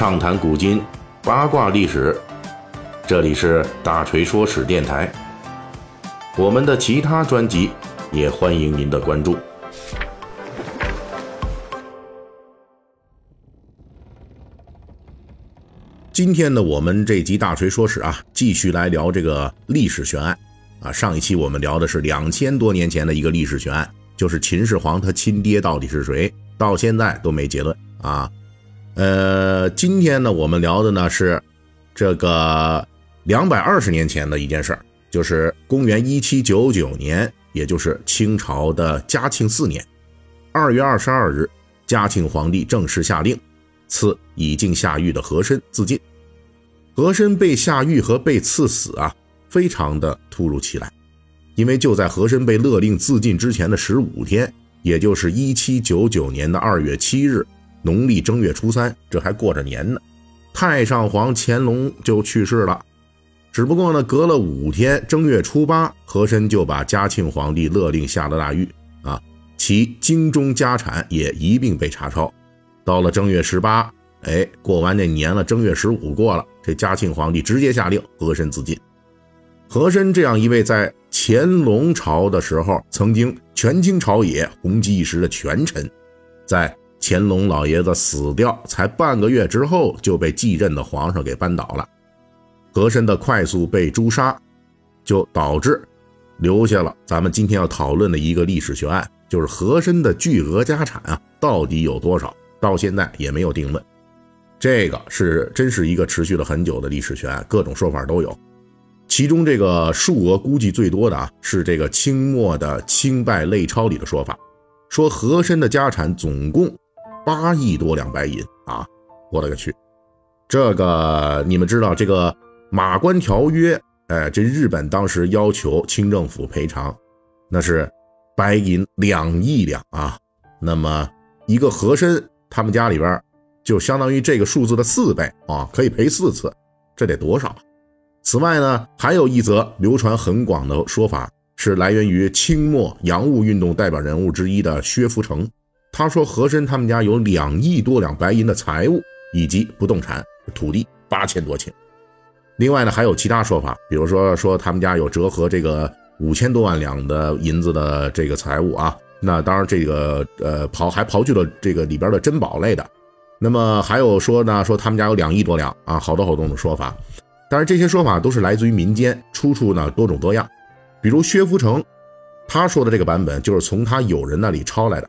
畅谈古今，八卦历史。这里是大锤说史电台。我们的其他专辑也欢迎您的关注。今天呢，我们这集大锤说史啊，继续来聊这个历史悬案啊。上一期我们聊的是两千多年前的一个历史悬案，就是秦始皇他亲爹到底是谁，到现在都没结论啊。呃，今天呢，我们聊的呢是这个两百二十年前的一件事儿，就是公元一七九九年，也就是清朝的嘉庆四年二月二十二日，嘉庆皇帝正式下令赐已经下狱的和珅自尽。和珅被下狱和被赐死啊，非常的突如其来，因为就在和珅被勒令自尽之前的十五天，也就是一七九九年的二月七日。农历正月初三，这还过着年呢，太上皇乾隆就去世了。只不过呢，隔了五天，正月初八，和珅就把嘉庆皇帝勒令下了大狱啊，其京中家产也一并被查抄。到了正月十八，哎，过完这年了，正月十五过了，这嘉庆皇帝直接下令和珅自尽。和珅这样一位在乾隆朝的时候曾经权倾朝野、红极一时的权臣，在乾隆老爷子死掉才半个月之后，就被继任的皇上给扳倒了。和珅的快速被诛杀，就导致留下了咱们今天要讨论的一个历史悬案，就是和珅的巨额家产啊，到底有多少？到现在也没有定论。这个是真是一个持续了很久的历史悬案，各种说法都有。其中这个数额估计最多的啊，是这个清末的清败类钞里的说法，说和珅的家产总共。八亿多两白银啊！我勒个去！这个你们知道这个马关条约？哎，这日本当时要求清政府赔偿，那是白银两亿两啊。那么一个和珅他们家里边就相当于这个数字的四倍啊，可以赔四次，这得多少？此外呢，还有一则流传很广的说法，是来源于清末洋务运动代表人物之一的薛福成。他说，和珅他们家有两亿多两白银的财物以及不动产土地八千多顷。另外呢，还有其他说法，比如说说他们家有折合这个五千多万两的银子的这个财物啊。那当然，这个呃刨还刨去了这个里边的珍宝类的。那么还有说呢，说他们家有两亿多两啊，好多好多种说法。但是这些说法都是来自于民间，出处呢多种多样。比如薛福成他说的这个版本，就是从他友人那里抄来的。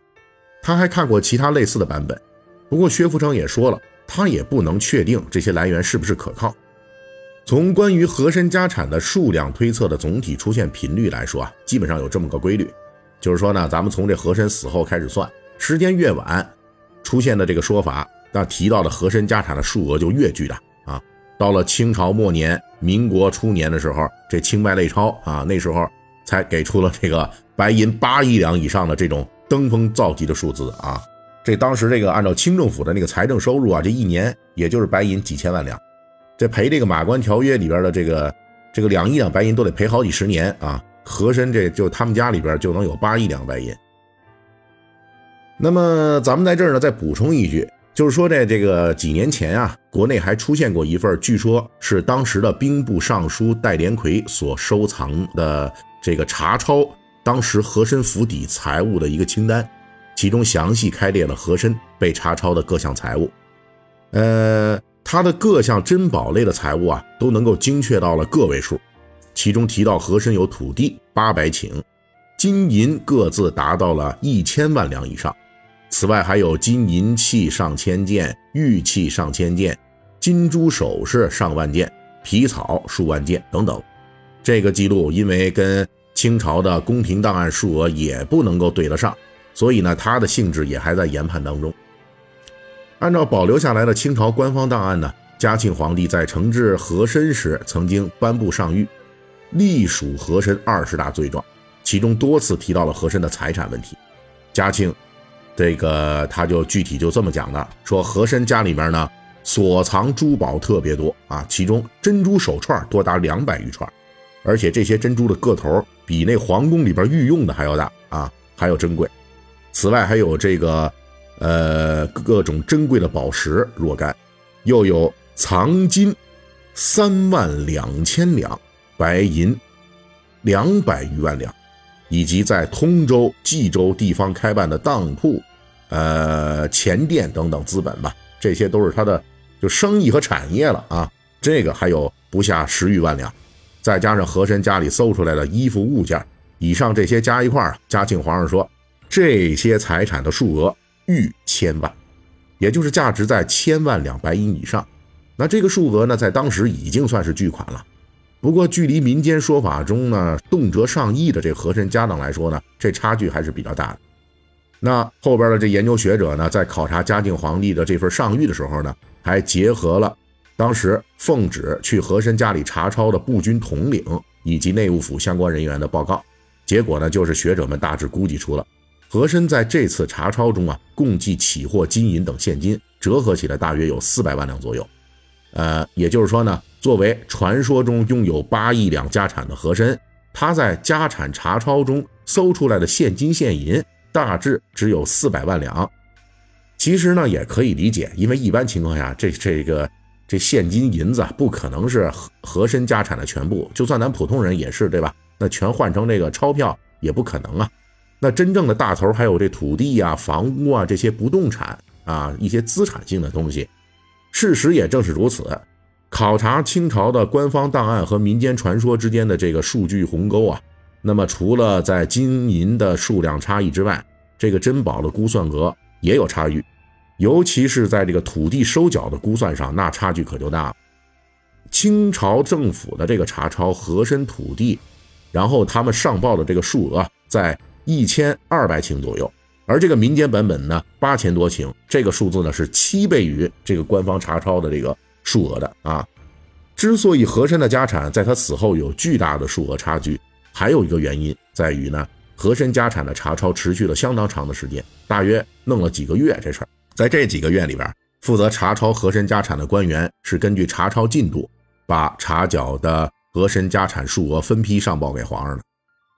他还看过其他类似的版本，不过薛福成也说了，他也不能确定这些来源是不是可靠。从关于和珅家产的数量推测的总体出现频率来说啊，基本上有这么个规律，就是说呢，咱们从这和珅死后开始算，时间越晚，出现的这个说法，那提到的和珅家产的数额就越巨大啊。到了清朝末年、民国初年的时候，这清败类钞啊，那时候才给出了这个白银八亿两以上的这种。登峰造极的数字啊！这当时这个按照清政府的那个财政收入啊，这一年也就是白银几千万两，这赔这个马关条约里边的这个这个两亿两白银都得赔好几十年啊！和珅这就他们家里边就能有八亿两白银。那么咱们在这儿呢再补充一句，就是说在这个几年前啊，国内还出现过一份，据说是当时的兵部尚书戴连魁所收藏的这个查抄。当时和珅府邸财物的一个清单，其中详细开列了和珅被查抄的各项财物。呃，他的各项珍宝类的财物啊，都能够精确到了个位数。其中提到和珅有土地八百顷，金银各自达到了一千万两以上。此外，还有金银器上千件，玉器上千件，金珠首饰上万件，皮草数万件等等。这个记录因为跟清朝的宫廷档案数额也不能够对得上，所以呢，它的性质也还在研判当中。按照保留下来的清朝官方档案呢，嘉庆皇帝在惩治和珅时曾经颁布上谕，隶属和珅二十大罪状，其中多次提到了和珅的财产问题。嘉庆这个他就具体就这么讲的，说和珅家里面呢所藏珠宝特别多啊，其中珍珠手串多达两百余串，而且这些珍珠的个头。比那皇宫里边御用的还要大啊，还要珍贵。此外，还有这个，呃，各种珍贵的宝石若干。又有藏金三万两千两，白银两百余万两，以及在通州、冀州地方开办的当铺、呃钱店等等资本吧，这些都是他的就生意和产业了啊。这个还有不下十余万两，再加上和珅家里搜出来的衣服物件，以上这些加一块儿，嘉庆皇上说这些财产的数额逾千万，也就是价值在千万两白银以上。那这个数额呢，在当时已经算是巨款了。不过，距离民间说法中呢动辄上亿的这和珅家当来说呢，这差距还是比较大的。那后边的这研究学者呢，在考察嘉靖皇帝的这份上谕的时候呢，还结合了。当时奉旨去和珅家里查抄的步军统领以及内务府相关人员的报告，结果呢，就是学者们大致估计出了，和珅在这次查抄中啊，共计起获金银等现金，折合起来大约有四百万两左右。呃，也就是说呢，作为传说中拥有八亿两家产的和珅，他在家产查抄中搜出来的现金现银，大致只有四百万两。其实呢，也可以理解，因为一般情况下，这这个。这现金银子不可能是和和珅家产的全部，就算咱普通人也是，对吧？那全换成这个钞票也不可能啊。那真正的大头还有这土地啊、房屋啊这些不动产啊一些资产性的东西。事实也正是如此。考察清朝的官方档案和民间传说之间的这个数据鸿沟啊，那么除了在金银的数量差异之外，这个珍宝的估算额也有差异。尤其是在这个土地收缴的估算上，那差距可就大了。清朝政府的这个查抄和珅土地，然后他们上报的这个数额在一千二百顷左右，而这个民间版本呢八千多顷，这个数字呢是七倍于这个官方查抄的这个数额的啊。之所以和珅的家产在他死后有巨大的数额差距，还有一个原因在于呢，和珅家产的查抄持续了相当长的时间，大约弄了几个月这事儿。在这几个月里边，负责查抄和珅家产的官员是根据查抄进度，把查缴的和珅家产数额分批上报给皇上的。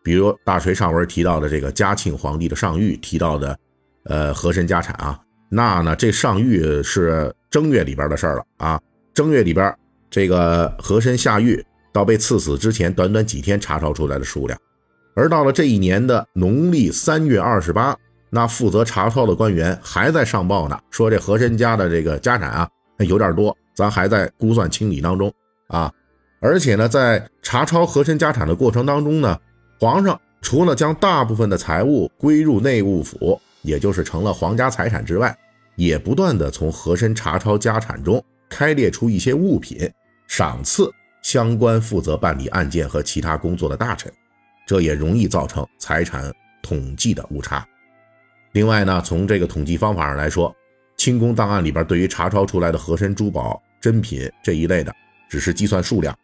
比如大锤上文提到的这个嘉庆皇帝的上谕提到的，呃，和珅家产啊，那呢，这上谕是正月里边的事了啊。正月里边，这个和珅下狱到被赐死之前，短短几天查抄出来的数量，而到了这一年的农历三月二十八。那负责查抄的官员还在上报呢，说这和珅家的这个家产啊有点多，咱还在估算清理当中啊。而且呢，在查抄和珅家产的过程当中呢，皇上除了将大部分的财物归入内务府，也就是成了皇家财产之外，也不断的从和珅查抄家产中开列出一些物品，赏赐相关负责办理案件和其他工作的大臣，这也容易造成财产统计的误差。另外呢，从这个统计方法上来说，清宫档案里边对于查抄出来的和珅珠宝、珍品这一类的，只是计算数量，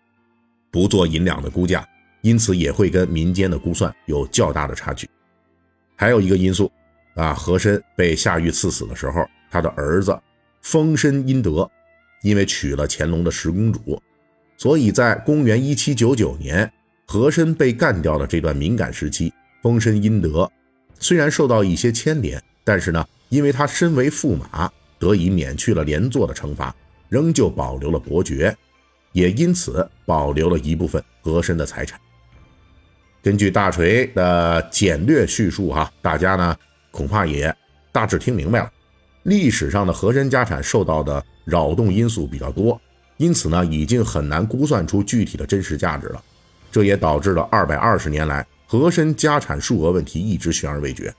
不做银两的估价，因此也会跟民间的估算有较大的差距。还有一个因素啊，和珅被下狱赐死的时候，他的儿子丰绅殷德，因为娶了乾隆的十公主，所以在公元一七九九年和珅被干掉的这段敏感时期，丰绅殷德。虽然受到一些牵连，但是呢，因为他身为驸马，得以免去了连坐的惩罚，仍旧保留了伯爵，也因此保留了一部分和珅的财产。根据大锤的简略叙述，哈，大家呢恐怕也大致听明白了。历史上的和珅家产受到的扰动因素比较多，因此呢，已经很难估算出具体的真实价值了。这也导致了二百二十年来。和珅家产数额问题一直悬而未决。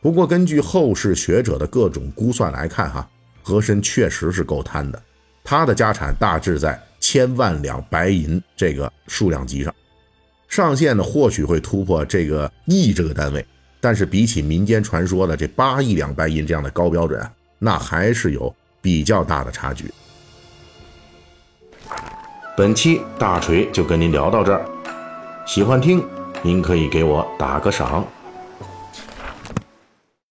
不过，根据后世学者的各种估算来看，哈，和珅确实是够贪的。他的家产大致在千万两白银这个数量级上，上限呢或许会突破这个亿这个单位，但是比起民间传说的这八亿两白银这样的高标准，那还是有比较大的差距。本期大锤就跟您聊到这儿，喜欢听。您可以给我打个赏。